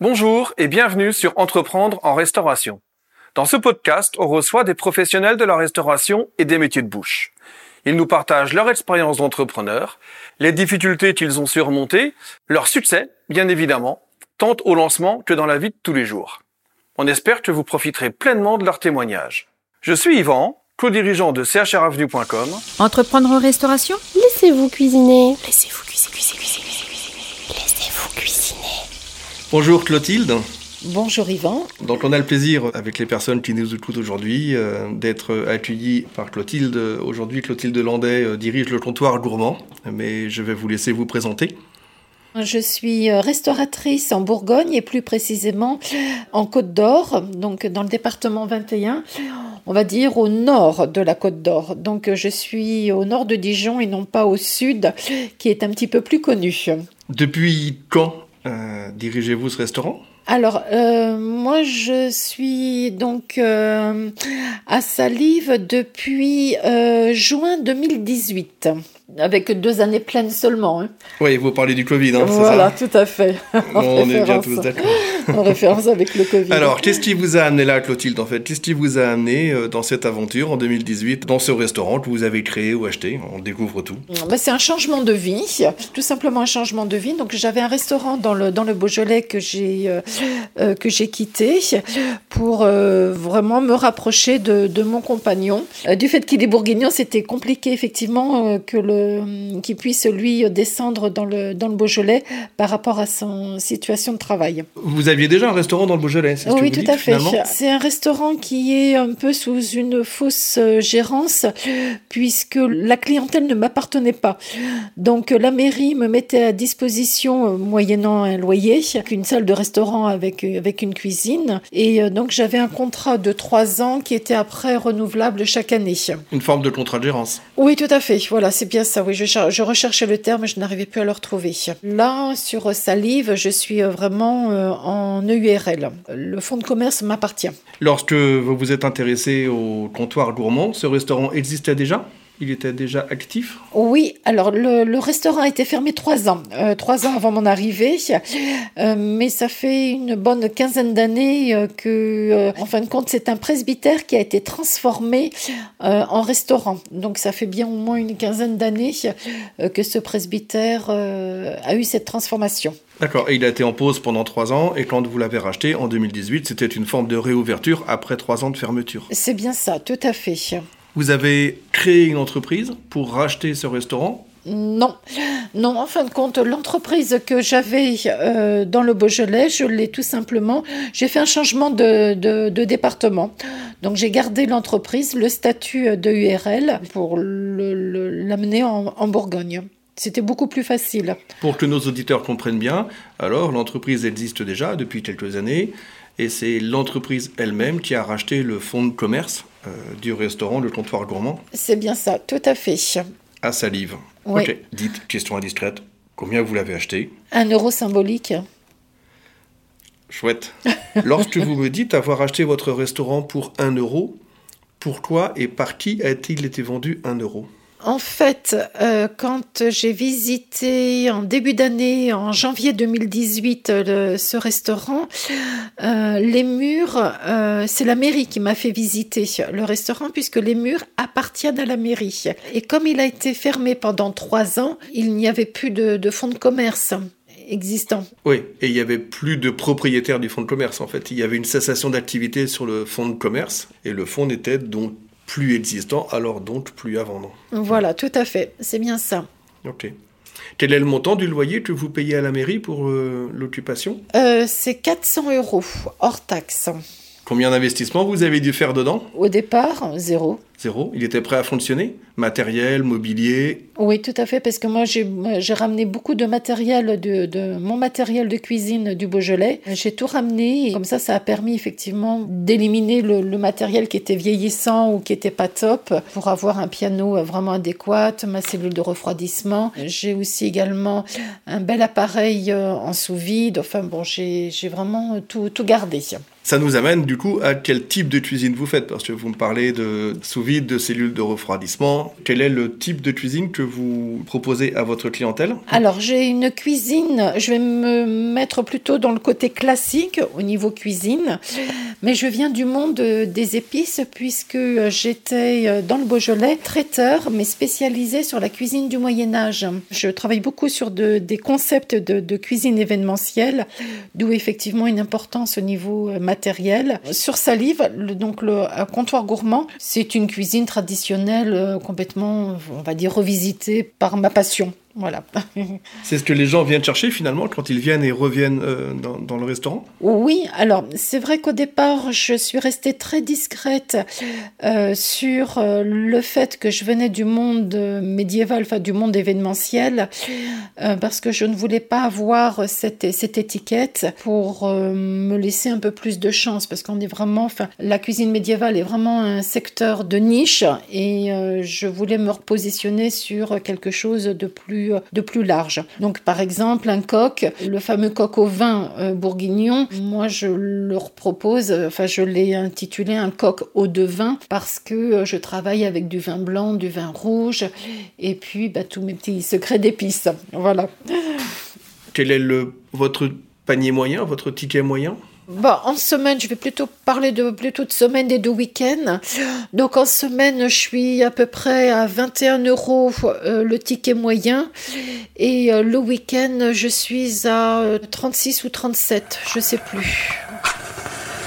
Bonjour et bienvenue sur Entreprendre en restauration. Dans ce podcast, on reçoit des professionnels de la restauration et des métiers de bouche. Ils nous partagent leur expérience d'entrepreneur, les difficultés qu'ils ont surmontées, leur succès, bien évidemment, tant au lancement que dans la vie de tous les jours. On espère que vous profiterez pleinement de leurs témoignages. Je suis Yvan, co-dirigeant de chravenue.com. Entreprendre en restauration? Laissez-vous cuisiner. Laissez-vous cuisiner, cuisiner, cuisiner, cuisiner. Laissez-vous cuisiner. Bonjour Clotilde. Bonjour Yvan. Donc on a le plaisir avec les personnes qui nous écoutent aujourd'hui euh, d'être accueillis par Clotilde. Aujourd'hui Clotilde Landais euh, dirige le comptoir gourmand, mais je vais vous laisser vous présenter. Je suis euh, restauratrice en Bourgogne et plus précisément en Côte d'Or, donc dans le département 21, on va dire au nord de la Côte d'Or. Donc je suis au nord de Dijon et non pas au sud, qui est un petit peu plus connu. Depuis quand euh, dirigez-vous ce restaurant? Alors, euh, moi, je suis donc euh, à Salive depuis juin 2018, avec deux années pleines seulement. hein. Oui, vous parlez du Covid, hein, voilà, tout à fait. On est bien tous d'accord. En référence avec le Covid. Alors, qu'est-ce qui vous a amené là, Clotilde, en fait? Qu'est-ce qui vous a amené euh, dans cette aventure en 2018, dans ce restaurant que vous avez créé ou acheté? On découvre tout. Bah, c'est un changement de vie, tout simplement un changement de vie. Donc j'avais un restaurant dans le dans le Beaujolais que j'ai euh, euh, que j'ai quitté pour euh, vraiment me rapprocher de, de mon compagnon. Du fait qu'il est bourguignon, c'était compliqué effectivement que le qu'il puisse lui descendre dans le dans le Beaujolais par rapport à son situation de travail. Vous aviez déjà un restaurant dans le Beaujolais, c'est ce que Oui, vous tout dites, à fait. C'est un restaurant qui est un peu sous une fausse euh, gérance, puisque la clientèle ne m'appartenait pas. Donc euh, la mairie me mettait à disposition, euh, moyennant un loyer, une salle de restaurant avec, euh, avec une cuisine. Et euh, donc j'avais un contrat de trois ans qui était après renouvelable chaque année. Une forme de contrat de gérance. Oui, tout à fait. Voilà, c'est bien Oui, je, je recherchais le terme, je n'arrivais plus à le retrouver. Là, sur Salive, je suis euh, vraiment euh, en EURL. Le fonds de commerce m'appartient. Lorsque vous vous êtes intéressé au comptoir gourmand, ce restaurant existait déjà? Il était déjà actif Oui, alors le, le restaurant a été fermé trois ans, euh, trois ans avant mon arrivée, Euh, mais ça fait une bonne quinzaine d'années euh, que, en fin de compte, c'est un presbytère qui a été transformé en restaurant. Donc ça fait bien au moins une quinzaine d'années que ce presbytère a eu cette transformation. D'accord, et il a été en pause pendant trois ans, et quand vous l'avez racheté en 2018, c'était une forme de réouverture après trois ans de fermeture. C'est bien ça, tout à fait. Vous avez créé une entreprise pour racheter ce restaurant Non, non, en fin de compte, l'entreprise que j'avais euh, dans le Beaujolais, je l'ai tout simplement, j'ai fait un changement de, de- de département. Donc j'ai gardé l'entreprise, le statut de URL pour l'amener en, en Bourgogne. C'était beaucoup plus facile. Pour que nos auditeurs comprennent bien, alors l'entreprise existe déjà depuis quelques années, et c'est l'entreprise elle-même qui a racheté le fonds de commerce euh, du restaurant Le Comptoir Gourmand C'est bien ça, tout à fait. à Salive. Oui. Ok, dites, question indiscrète, combien vous l'avez acheté? Un euro symbolique. Chouette. Lorsque vous me dites avoir acheté votre restaurant pour 1 euro, pourquoi et par qui a-t-il été vendu 1 euro? En fait, euh, quand j'ai visité en début d'année, en janvier 2018, le- ce restaurant, euh, les murs, euh, c'est la mairie qui m'a fait visiter le restaurant puisque les murs appartiennent à la mairie. Et comme il a été fermé pendant trois ans, il n'y avait plus de, de fonds de commerce existant. Oui, et il n'y avait plus de propriétaire du fonds de commerce en fait. Il y avait une cessation d'activité sur le fonds de commerce, et le fonds n'était donc plus existant, alors donc plus à vendre. Voilà, tout à fait, c'est bien ça. Ok. Quel est le montant du loyer que vous payez à la mairie pour euh, l'occupation? Euh, c'est 400 euros hors taxe. Combien d'investissements vous avez dû faire dedans? Au départ, zéro. Zéro. Il était prêt à fonctionner? Matériel, mobilier? Oui, tout à fait, parce que moi, j'ai ramené beaucoup de matériel, de, de mon matériel de cuisine du Beaujolais. J'ai tout ramené, et comme ça, ça a permis effectivement d'éliminer le, le matériel qui était vieillissant ou qui était pas top, pour avoir un piano vraiment adéquat, ma cellule de refroidissement. J'ai aussi également un bel appareil euh, en sous-vide. Enfin bon, j'ai j'ai vraiment tout, tout gardé. Ça nous amène du coup à quel type de cuisine vous faites? Parce que vous me parlez de sous vide, de cellules de refroidissement. Quel est le type de cuisine que vous proposez à votre clientèle? Alors, j'ai une cuisine, je vais me mettre plutôt dans le côté classique au niveau cuisine, mais je viens du monde des épices puisque j'étais dans le Beaujolais traiteur, mais spécialisé sur la cuisine du Moyen Âge. Je travaille beaucoup sur des concepts de, de cuisine événementielle, d'où effectivement une importance au niveau matériel. Sur Salive, le, donc le comptoir gourmand, c'est une cuisine traditionnelle euh, complètement, on va dire, revisitée par ma passion. Voilà. c'est ce que les gens viennent chercher finalement quand ils viennent et reviennent euh, dans, le restaurant? Oui, alors c'est vrai qu'au départ, je suis restée très discrète euh, sur euh, le fait que je venais du monde médiéval, enfin du monde événementiel, parce que je ne voulais pas avoir cette, cette étiquette pour me laisser un peu plus de chance, parce qu'on est vraiment, enfin, la cuisine médiévale est vraiment un secteur de niche et je voulais me repositionner sur quelque chose de plus de plus large. Donc par exemple un coq, le fameux coq au vin euh, bourguignon, moi je leur propose, enfin je l'ai intitulé un coq au de vin parce que euh, je travaille avec du vin blanc, du vin rouge et puis bah, tous mes petits secrets d'épices. Voilà. Quel est le, votre panier moyen, votre ticket moyen? Bon, en semaine, je vais plutôt parler de plutôt de semaine et de week-end. Donc en semaine, je suis à peu près à 21 euros euh, le ticket moyen. Et euh, le week-end, je suis à 36 euh, ou 37, je sais plus.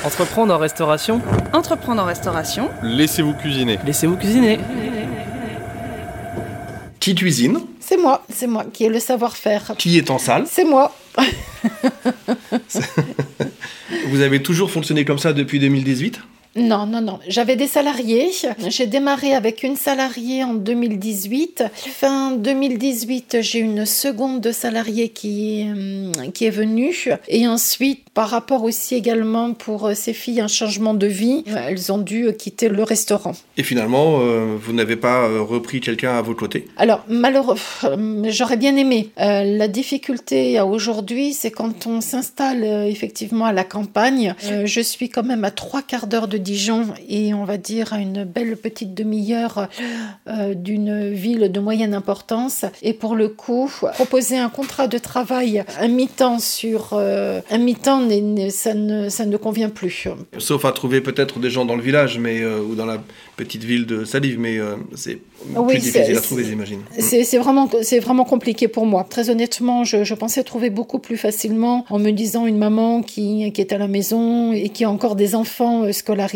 Entreprendre en restauration? Entreprendre en restauration. Laissez-vous cuisiner. Laissez-vous cuisiner. Qui cuisine? C'est moi, c'est moi qui ai le savoir-faire. Qui est en salle? C'est moi. Vous avez toujours fonctionné comme ça depuis 2018 non, non, non. J'avais des salariés. J'ai démarré avec une salariée en 2018. Fin 2018, j'ai une seconde salariée qui, euh, qui est venue. Et ensuite, par rapport aussi également pour euh, ces filles, un changement de vie, elles ont dû quitter le restaurant. Et finalement, euh, vous n'avez pas repris quelqu'un à vos côtés Alors, malheureusement, j'aurais bien aimé. la difficulté aujourd'hui, c'est quand on s'installe effectivement à la campagne. je suis quand même à trois quarts d'heure de Dijon et on va dire à une belle petite demi-heure euh, d'une ville de moyenne importance. Et pour le coup, proposer un contrat de travail un mi-temps sur euh, un mi-temps, ça ne, ça ne convient plus. Sauf à trouver peut-être des gens dans le village mais, euh, ou dans la petite ville de Salive, mais c'est plus difficile à trouver, j'imagine. C'est vraiment, vraiment compliqué pour moi. Très honnêtement, je, je, pensais trouver beaucoup plus facilement en me disant une maman qui, qui est à la maison et qui a encore des enfants scolarisés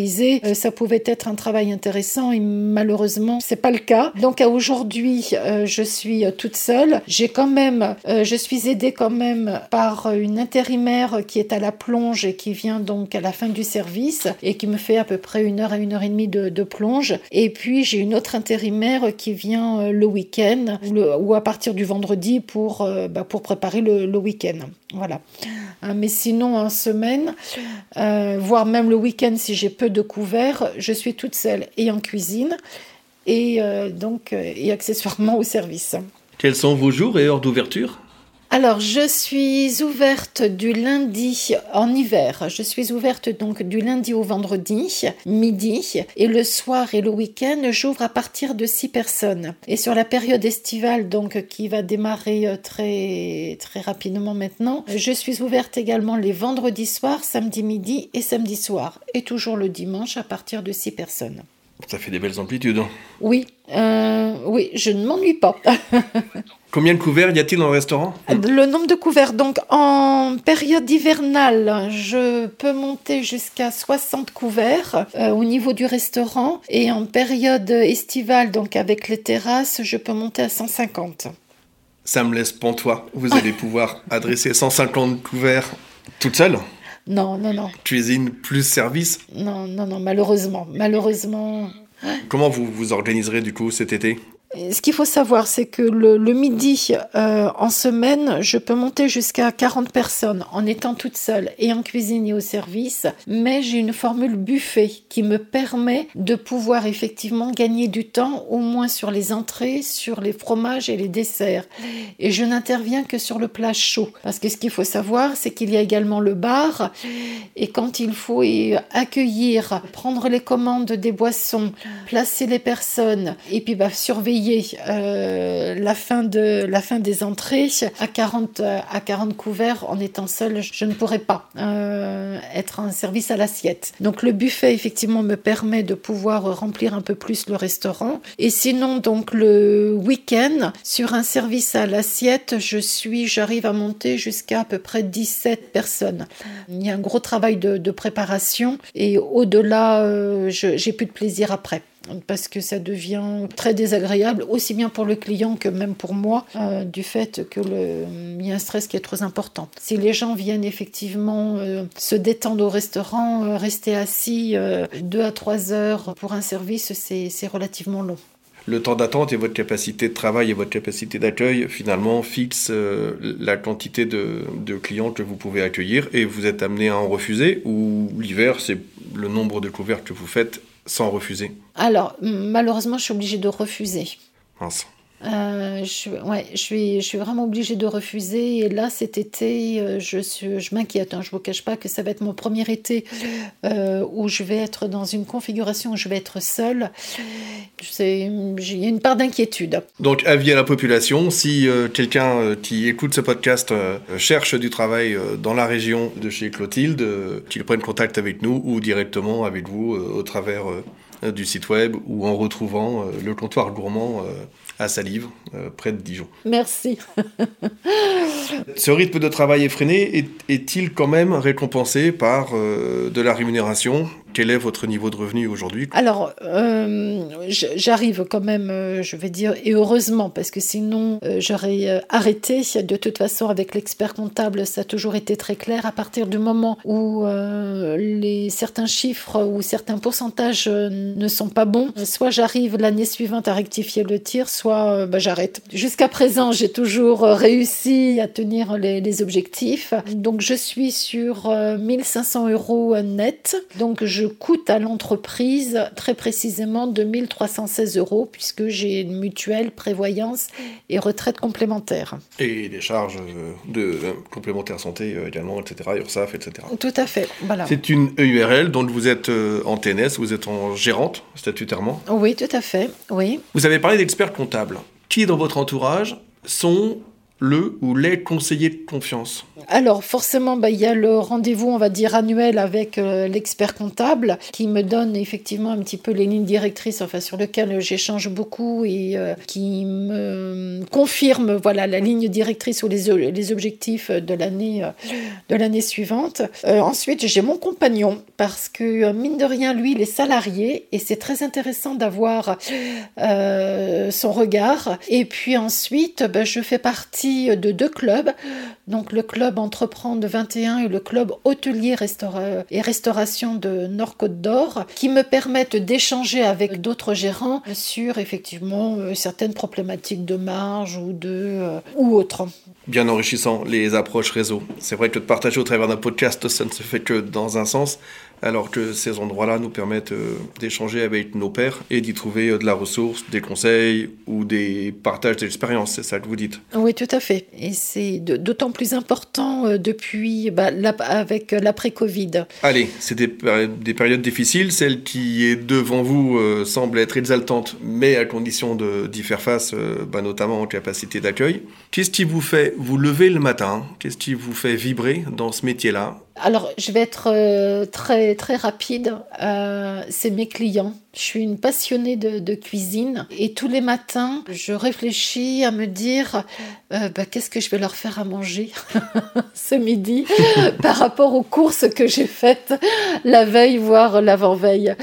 euh, ça pouvait être un travail intéressant et malheureusement, c'est pas le cas. Donc à aujourd'hui, euh, je suis euh, toute seule. J'ai quand même, je suis aidée quand même par une intérimaire qui est à la plonge et qui vient donc à la fin du service et qui me fait à peu près une heure à une heure et demie de, plonge. Et puis j'ai une autre intérimaire qui vient le week-end ou à partir du vendredi pour, bah, pour préparer le, week-end. Voilà. mais sinon en semaine, voire même le week-end si j'ai peu de couverts, je suis toute seule et en cuisine et euh, donc euh, et accessoirement au service. Quels sont vos jours et heures d'ouverture? Alors, je suis ouverte du lundi en hiver. Je suis ouverte donc du lundi au vendredi, midi, et le soir et le week-end, j'ouvre à partir de 6 personnes. Et sur la période estivale, donc qui va démarrer euh, très très rapidement maintenant, je suis ouverte également les vendredis soirs, samedi midi et samedi soir, et toujours le dimanche à partir de 6 personnes. Ça fait des belles amplitudes. Oui, euh, oui, je ne m'ennuie pas. Combien de couverts y a-t-il dans le restaurant Le nombre de couverts, donc en période hivernale, je peux monter jusqu'à 60 couverts euh, au niveau du restaurant. Et en période estivale, donc avec les terrasses, je peux monter à 150. Ça me laisse pantois. Vous allez pouvoir adresser 150 couverts toute seule non, non, non. Cuisine plus service? Non, non, non, malheureusement. Malheureusement. Comment vous vous organiserez du coup cet été? Ce qu'il faut savoir, c'est que le, midi, euh, en semaine, je peux monter jusqu'à 40 personnes en étant toute seule et en cuisine et au service, mais j'ai une formule buffet qui me permet de pouvoir effectivement gagner du temps, au moins sur les entrées, sur les fromages et les desserts. Et je n'interviens que sur le plat chaud, parce que ce qu'il faut savoir, c'est qu'il y a également le bar, et quand il faut accueillir, prendre les commandes des boissons, placer les personnes, et puis bah, surveiller euh, la, fin des entrées à 40, à 40 couverts en étant seul, je ne pourrais pas euh, être un service à l'assiette. Donc le buffet effectivement me permet de pouvoir remplir un peu plus le restaurant. Et sinon donc le week-end sur un service à l'assiette, je suis, j'arrive à monter jusqu'à à peu près 17 personnes. Il y a un gros travail de, préparation et au-delà, euh, j'ai plus de plaisir après parce que ça devient très désagréable, aussi bien pour le client que même pour moi, euh, du fait que y a un stress qui est trop important. Si les gens viennent effectivement euh, se détendre au restaurant, euh, rester assis deux à trois heures pour un service, c'est relativement long le temps d'attente et votre capacité de travail et votre capacité d'accueil finalement fixent la quantité de, de, clients que vous pouvez accueillir et vous êtes amené à en refuser ou l'hiver c'est le nombre de couverts que vous faites sans refuser Alors, malheureusement, je suis obligée de refuser. Mince. Euh, je, suis, vraiment obligée de refuser. Et là, cet été, euh, je, je m'inquiète. Hein. Je ne vous cache pas que ça va être mon premier été euh, où je vais être dans une configuration où je vais être seule. Il y a une part d'inquiétude. Donc, avis à la population, si quelqu'un qui écoute ce podcast cherche du travail dans la région de chez Clotilde, qu'il prenne contact avec nous ou directement avec vous au travers du site web ou en retrouvant le comptoir gourmand à Salive, euh, près de Dijon. Merci. Ce rythme de travail effréné est-il quand même récompensé par euh, de la rémunération? Quel est votre niveau de revenu aujourd'hui? Alors, euh, j'arrive quand même, euh, je vais dire, et heureusement, parce que sinon, j'aurais arrêté. De toute façon, avec l'expert comptable, ça a toujours été très clair. À partir du moment où les, certains chiffres ou certains pourcentages ne sont pas bons, soit j'arrive l'année suivante à rectifier le tir, soit bah, j'arrête. Jusqu'à présent, j'ai toujours réussi à tenir les, les, objectifs. Donc, je suis sur 1500 euros net. Donc, je coûte à l'entreprise très précisément 2316 euros puisque j'ai une mutuelle, prévoyance et retraite complémentaire. Et des charges de euh, complémentaire santé euh, également, etc., URSAF, etc. Tout à fait, voilà. C'est une EURL dont vous êtes euh, en TNS, vous êtes en gérante statutairement? Oui, tout à fait, oui. Vous avez parlé d'experts comptables. Qui dans votre entourage sont le ou les conseillers de confiance Alors forcément, bah, il y a le rendez-vous, on va dire, annuel avec euh, l'expert comptable qui me donne effectivement un petit peu les lignes directrices enfin, sur lesquelles j'échange beaucoup et euh, qui me confirme voilà, la ligne directrice ou les, les objectifs de l'année euh, suivante. ensuite, j'ai mon compagnon parce que mine de rien, lui, il est salarié et c'est très intéressant d'avoir son regard. Et puis ensuite, bah, je fais partie de deux clubs, donc le club Entreprendre 21 et le club Hôtelier et Restauration de Nord-Côte d'Or, qui me permettent d'échanger avec d'autres gérants sur effectivement euh, certaines problématiques de marge ou de euh, ou autres. Bien enrichissant les approches réseau. C'est vrai que de partager au travers d'un podcast, ça ne se fait que dans un sens alors que ces endroits-là nous permettent euh, d'échanger avec nos pairs et d'y trouver euh, de la ressource, des conseils ou des partages d'expériences, c'est ça que vous dites? Oui, tout à fait. Et c'est d'autant plus important euh, depuis, bah, avec l'après-Covid. Allez, c'est des, des, périodes difficiles, celle qui est devant vous semble être exaltante, mais à condition d'y faire face, bah, notamment en capacité d'accueil. Qu'est-ce qui vous fait vous lever le matin? Qu'est-ce qui vous fait vibrer dans ce métier-là? Alors, je vais être euh, très, très rapide. Euh, c'est mes clients. Je suis une passionnée de, cuisine et tous les matins, je réfléchis à me dire euh, bah, qu'est-ce que je vais leur faire à manger ce midi par rapport aux courses que j'ai faites la veille, voire l'avant-veille.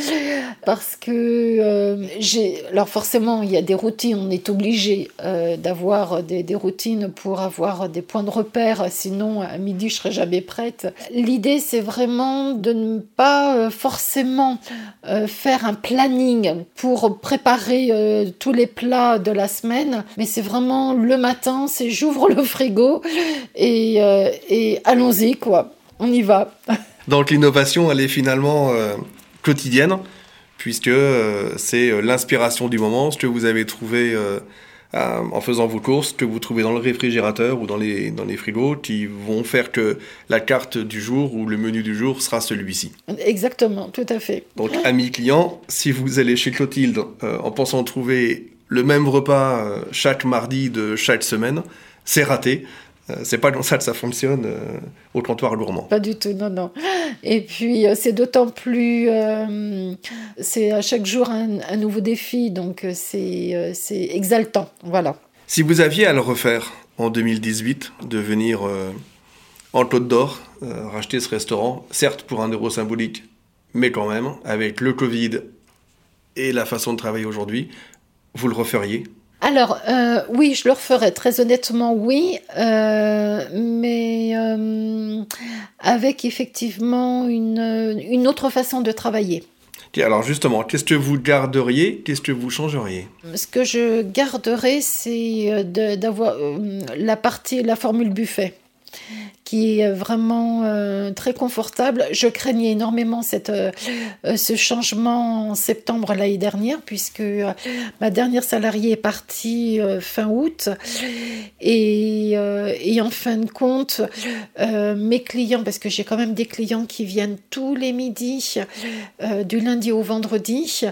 Parce que euh, j'ai. Alors, forcément, il y a des routines, on est obligé euh, d'avoir des, des, routines pour avoir des points de repère, sinon à midi, je serai jamais prête. L'idée, c'est vraiment de ne pas forcément faire un plat pour préparer euh, tous les plats de la semaine, mais c'est vraiment le matin, c'est j'ouvre le frigo et, euh, et allons-y, quoi. On y va. Donc l'innovation, elle est finalement quotidienne, puisque c'est l'inspiration du moment, ce que vous avez trouvé euh, en faisant vos courses que vous trouvez dans le réfrigérateur ou dans les, dans les frigos qui vont faire que la carte du jour ou le menu du jour sera celui-ci. Exactement, tout à fait. Donc, amis clients, si vous allez chez Clotilde euh, en pensant trouver le même repas euh, chaque mardi de chaque semaine, c'est raté. Euh, c'est pas comme ça que ça fonctionne euh, au comptoir gourmand. Pas du tout, non, non. Et puis euh, c'est d'autant plus, c'est à chaque jour un, nouveau défi, donc c'est c'est exaltant, voilà. Si vous aviez à le refaire en 2018, de venir en Côte d'Or, racheter ce restaurant, certes pour un euro symbolique, mais quand même, avec le Covid et la façon de travailler aujourd'hui, vous le referiez? Alors, euh, oui, je le referais, très honnêtement, oui, euh, mais euh, avec effectivement une, une, autre façon de travailler. Alors justement, qu'est-ce que vous garderiez, qu'est-ce que vous changeriez? Ce que je garderais, c'est d'avoir la partie, la formule buffet est vraiment euh, très confortable. Je craignais énormément cette, euh, euh, ce changement en septembre l'année dernière, puisque ma dernière salariée est partie fin août. Et, et, en fin de compte, mes clients, parce que j'ai quand même des clients qui viennent tous les midis, du lundi au vendredi,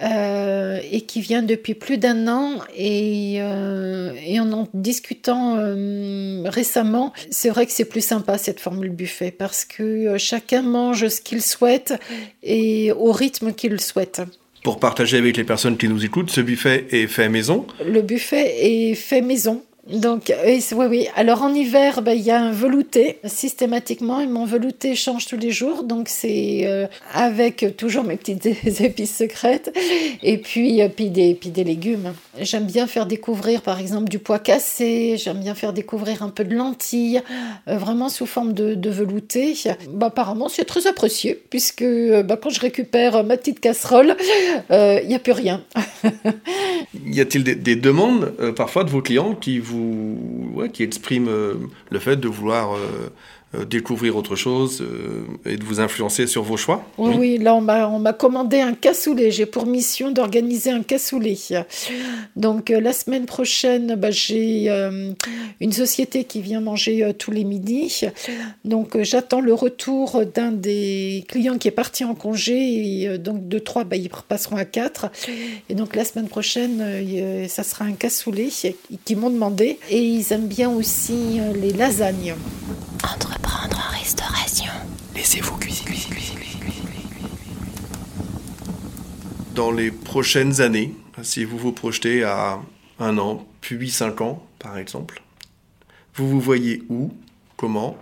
et qui viennent depuis plus d'un an, et, et en en discutant récemment, c'est vrai que c'est plus sympa cette formule buffet parce que euh, chacun mange ce qu'il souhaite et au rythme qu'il souhaite. Pour partager avec les personnes qui nous écoutent, ce buffet est fait maison? Le buffet est fait maison. Donc, oui, oui. Alors en hiver, ben, il y a un velouté systématiquement et mon velouté change tous les jours. Donc c'est euh, avec toujours mes petites épices secrètes et puis, euh, puis, des, puis des légumes. J'aime bien faire découvrir par exemple du pois cassé, j'aime bien faire découvrir un peu de lentilles, euh, vraiment sous forme de, de velouté. Bah, apparemment, c'est très apprécié puisque bah, quand je récupère ma petite casserole, il n'y a plus rien. y a-t-il des, demandes parfois de vos clients qui vous qui exprime euh, le fait de vouloir euh, découvrir autre chose euh, et de vous influencer sur vos choix Oui, oui là on m'a commandé un cassoulet. J'ai pour mission d'organiser un cassoulet. Donc euh, la semaine prochaine, bah, j'ai une société qui vient manger tous les midis. Donc j'attends le retour d'un des clients qui est parti en congé. Et, donc de trois, bah, ils passeront à quatre. Et donc la semaine prochaine, ça sera un cassoulet qui m'ont demandé. Et ils aiment bien aussi les lasagnes. Entreprendre en restauration. Laissez-vous cuisiner. Dans les prochaines années, si vous vous projetez à un an, puis cinq ans, par exemple, vous vous voyez où Comment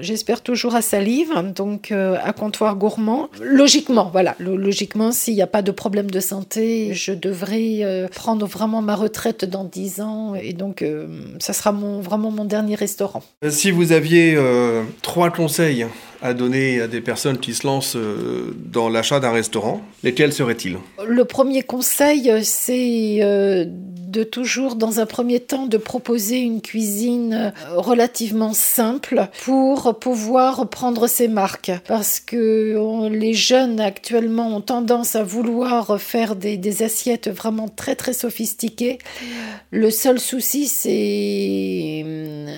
J'espère toujours à salive, donc euh, à comptoir gourmand. Logiquement, voilà, logiquement, s'il n'y a pas de problème de santé, je devrais euh, prendre vraiment ma retraite dans 10 ans et donc euh, ça sera mon, vraiment mon dernier restaurant. Si vous aviez trois conseils à donner à des personnes qui se lancent dans l'achat d'un restaurant, lesquels seraient-ils? Le premier conseil, c'est de toujours, dans un premier temps, de proposer une cuisine euh, relativement simple pour pouvoir prendre ses marques. Parce que les jeunes actuellement ont tendance à vouloir faire des, des assiettes vraiment très très sophistiquées. Le seul souci, c'est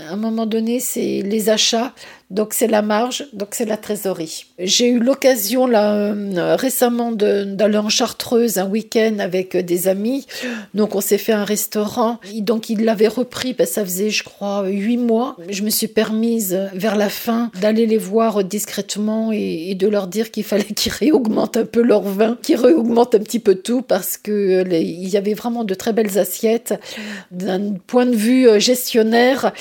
à un moment donné, c'est les achats. Donc c'est la marge, donc c'est la trésorerie. J'ai eu l'occasion là euh, récemment d'aller en Chartreuse un week-end avec des amis. Donc on s'est fait un restaurant. Donc il l'avait repris, ben, ça faisait je crois huit mois. Je me suis permise vers la fin d'aller les voir discrètement et, de leur dire qu'il fallait qu'ils réaugmentent un peu leur vin, qu'ils réaugmentent un petit peu tout parce que il y avait vraiment de très belles assiettes. D'un point de vue euh, gestionnaire,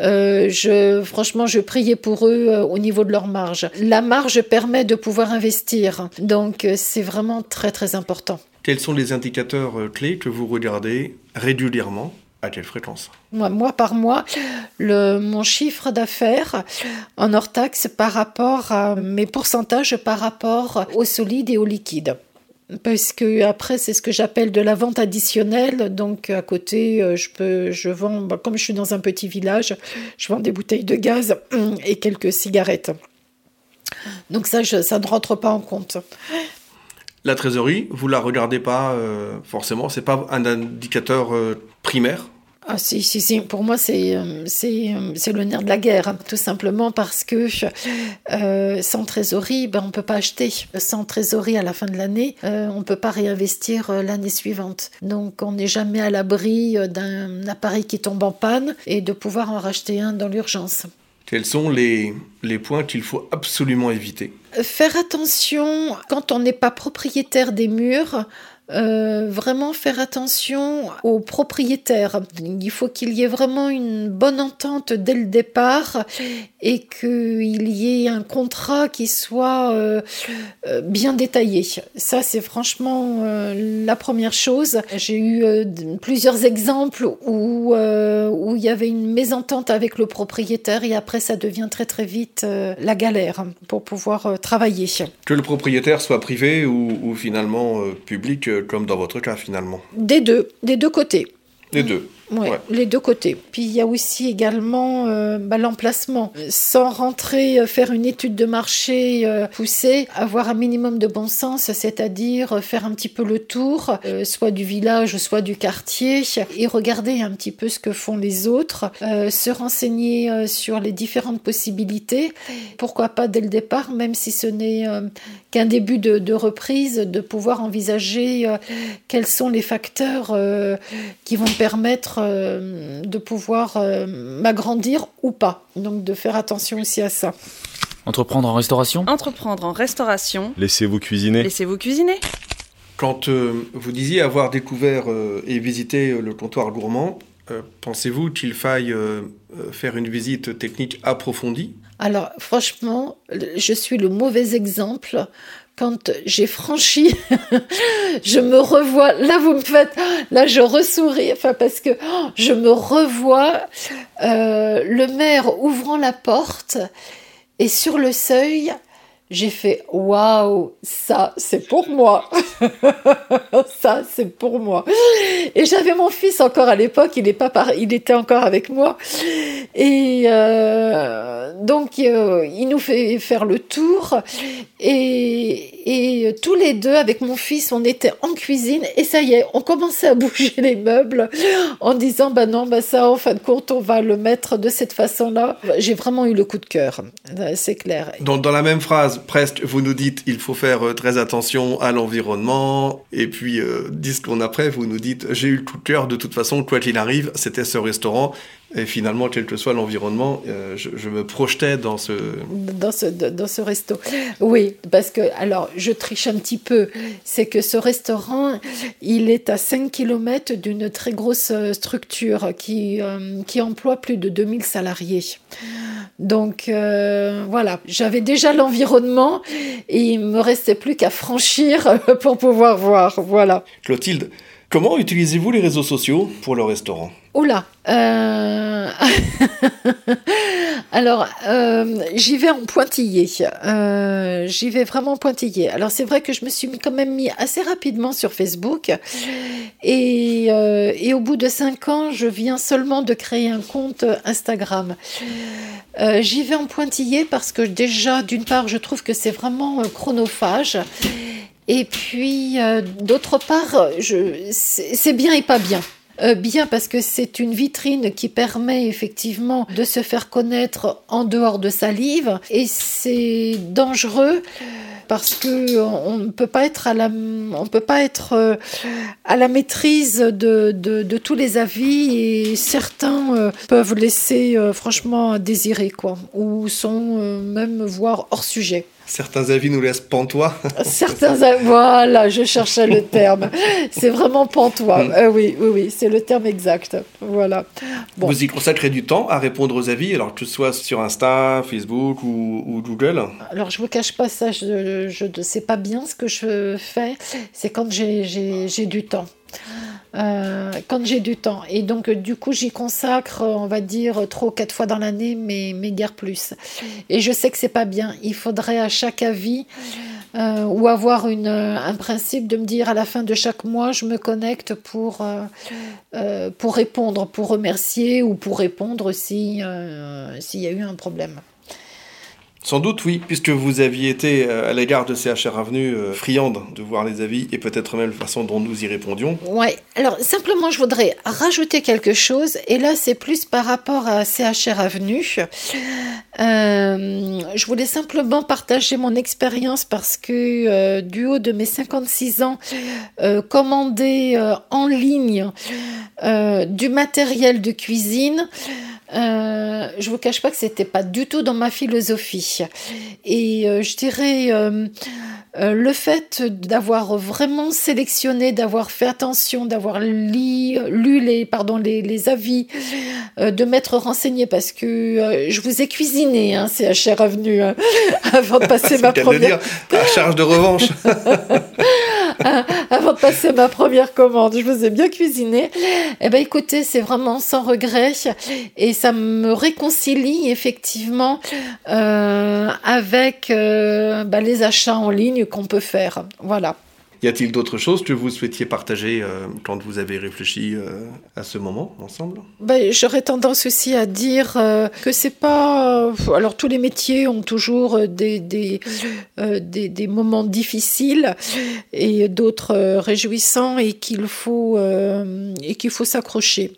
euh, je franchement je priais pour eux euh, au niveau de leur marge. La marge permet de pouvoir investir, donc euh, c'est vraiment très très important. Quels sont les indicateurs euh, clés que vous regardez régulièrement à quelle fréquence? Moi, par mois, le, mon chiffre d'affaires en hors taxe par rapport à mes pourcentages par rapport au solide et au liquide. Parce que après c'est ce que j'appelle de la vente additionnelle. Donc à côté, euh, je peux, je vends, bah, comme je suis dans un petit village, je vends des bouteilles de gaz et quelques cigarettes. Donc ça, ça ne rentre pas en compte. La trésorerie, vous la regardez pas euh, forcément, c'est pas un indicateur euh, primaire? Ah si, si, si, pour moi c'est euh, c'est euh, c'est le nerf de la guerre, hein, tout simplement parce que euh, sans trésorerie, ben, on peut pas acheter. Sans trésorerie à la fin de l'année, euh, on peut pas réinvestir l'année suivante. Donc on n'est jamais à l'abri d'un appareil qui tombe en panne et de pouvoir en racheter un dans l'urgence. Quels sont les, les points qu'il faut absolument éviter? Faire attention quand on n'est pas propriétaire des murs. Euh, vraiment faire attention aux propriétaires. Il faut qu'il y ait vraiment une bonne entente dès le départ et qu'il y ait un contrat qui soit euh, euh, bien détaillé. Ça, c'est franchement la première chose. J'ai eu plusieurs exemples où, il y avait une mésentente avec le propriétaire et après, ça devient très très vite la galère pour pouvoir travailler. Que le propriétaire soit privé ou, finalement public, euh, comme dans votre cas finalement. Des deux, des deux côtés. Les deux. Ouais, Ouais. les deux côtés. Puis il y a aussi également euh, bah, l'emplacement. Sans rentrer, euh, faire une étude de marché euh, poussée, avoir un minimum de bon sens, c'est-à-dire faire un petit peu le tour, soit du village, soit du quartier, et regarder un petit peu ce que font les autres, se renseigner sur les différentes possibilités. Pourquoi pas dès le départ, même si ce n'est qu'un début de, de reprise, de pouvoir envisager quels sont les facteurs qui vont me permettre euh, de pouvoir euh, m'agrandir ou pas. Donc de faire attention aussi à ça. Entreprendre en restauration? Entreprendre en restauration. Laissez-vous cuisiner. Laissez-vous cuisiner. Quand euh, vous disiez avoir découvert euh, et visité euh, le comptoir gourmand, euh, pensez-vous qu'il faille faire une visite technique approfondie? Alors franchement, je suis le mauvais exemple. Quand j'ai franchi, je me revois. Là, vous me faites. Là, je ressouris. Enfin, parce que oh, je me revois euh, le maire ouvrant la porte et sur le seuil, j'ai fait waouh, ça c'est pour moi. ça c'est pour moi. Et j'avais mon fils encore à l'époque, il, est pas il était encore avec moi. Et euh, donc euh, il nous fait faire le tour. Et, et tous les deux, avec mon fils, on était en cuisine. Et ça y est, on commençait à bouger les meubles en disant bah non, bah ça en fin de compte, on va le mettre de cette façon-là. J'ai vraiment eu le coup de cœur, c'est clair. dans, dans la même phrase, presque, vous nous dites il faut faire euh, très attention à l'environnement, et puis euh, dix secondes après, vous nous dites j'ai eu le coup de cœur, de toute façon, quoi qu'il arrive, c'était ce restaurant, et finalement, quel que soit l'environnement, euh, je, je me projetais dans ce... dans ce, dans ce resto. Oui, parce que, alors, je triche un petit peu. C'est que ce restaurant, il est à 5 km d'une très grosse euh, structure qui, euh, qui emploie plus de 2000 salariés. Donc, euh, voilà, j'avais déjà l'environnement et il me restait plus qu'à franchir pour pouvoir voir. Voilà. Clotilde, comment utilisez-vous les réseaux sociaux pour le restaurant? Oula. Euh... Alors, euh, j'y vais en pointillé. Euh, j'y vais vraiment en pointillé. Alors, c'est vrai que je me suis quand même mis assez rapidement sur Facebook. Et, et au bout de cinq ans, je viens seulement de créer un compte Instagram. J'y vais en pointillé parce que déjà, d'une part, je trouve que c'est vraiment chronophage. Et puis, euh, d'autre part, c'est bien et pas bien. Euh, bien parce que c'est une vitrine qui permet effectivement de se faire connaître en dehors de sa livre et c'est dangereux parce que on ne peut pas être à la on peut pas être euh, à la maîtrise de, tous les avis et certains peuvent laisser franchement à désirer quoi ou sont même voire hors sujet. Certains avis nous laissent pantois. Certains, a- voilà, je cherchais le terme. C'est vraiment pantois. Euh, oui, oui, oui, c'est le terme exact. Voilà. Bon. Vous y consacrez du temps à répondre aux avis, alors que ce soit sur Insta, Facebook ou, ou Google Alors, je vous cache pas ça, je, ne sais pas bien ce que je fais. C'est quand j'ai du temps. Euh, quand j'ai du temps. Et donc, euh, du coup, j'y consacre, euh, on va dire, trois ou quatre fois dans l'année, mais, mais guère plus. Et je sais que c'est pas bien. Il faudrait à chaque avis ou avoir une, un principe de me dire à la fin de chaque mois, je me connecte pour, pour répondre, pour remercier ou pour répondre si, s'il y a eu un problème. Sans doute, oui, puisque vous aviez été euh, à l'égard de CHR Avenue euh, friande de voir les avis et peut-être même la façon dont nous y répondions. Ouais, alors simplement je voudrais rajouter quelque chose et là c'est plus par rapport à CHR Avenue. Euh, je voulais simplement partager mon expérience parce que du haut de mes 56 ans, commander en ligne du matériel de cuisine, euh, je vous cache pas que c'était pas du tout dans ma philosophie. Et euh, je dirais euh, euh, le fait d'avoir vraiment sélectionné, d'avoir fait attention, d'avoir li- lu les, pardon, les, les avis, de m'être renseigné parce que je vous ai cuisiné, hein, c'est HR Avenue, hein, avant de passer ma de première. dire, à charge de revanche. avant de passer ma première commande, je vous ai bien cuisiné. Eh ben, écoutez, c'est vraiment sans regret et ça me réconcilie effectivement euh, avec euh, bah, les achats en ligne qu'on peut faire. Voilà. Y a-t-il d'autres choses que vous souhaitiez partager euh, quand vous avez réfléchi euh, à ce moment ensemble? Ben, J'aurais tendance aussi à dire euh, que c'est pas. alors, tous les métiers ont toujours des, des, des, des moments difficiles et d'autres réjouissants et qu'il faut, et qu'il faut s'accrocher.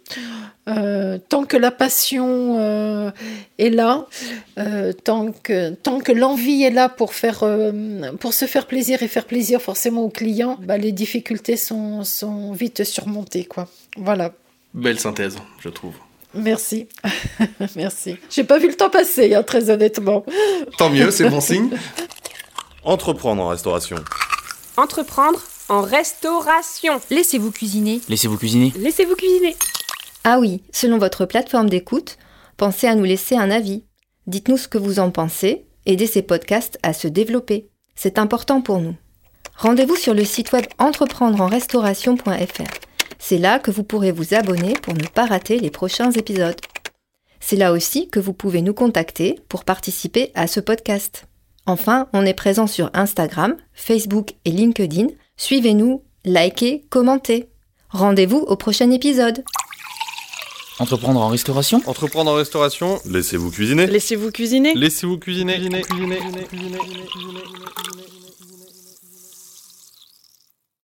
Euh, tant que la passion euh, est là, euh, tant que, tant que l'envie est là pour, faire, euh, pour se faire plaisir et faire plaisir forcément aux clients, bah, les difficultés sont, sont vite surmontées. Quoi. Voilà. Belle synthèse, je trouve. Merci. Merci. J'ai pas vu le temps passer, hein, très honnêtement. Tant mieux, c'est bon signe. Entreprendre en restauration. Entreprendre en restauration. Laissez-vous cuisiner. Laissez-vous cuisiner. Laissez-vous cuisiner. Ah oui, selon votre plateforme d'écoute, pensez à nous laisser un avis. Dites-nous ce que vous en pensez, aidez ces podcasts à se développer. C'est important pour nous. Rendez-vous sur le site web entreprendreenrestauration.fr. C'est là que vous pourrez vous abonner pour ne pas rater les prochains épisodes. C'est là aussi que vous pouvez nous contacter pour participer à ce podcast. Enfin, on est présent sur Instagram, Facebook et LinkedIn. Suivez-nous, likez, commentez. Rendez-vous au prochain épisode. Entreprendre en restauration Entreprendre en restauration. Laissez-vous cuisiner. Laissez-vous cuisiner. Laissez-vous cuisiner. cuisiner, cuisiner, cuisiner, cuisiner, cuisiner, cuisiner, cuisiner.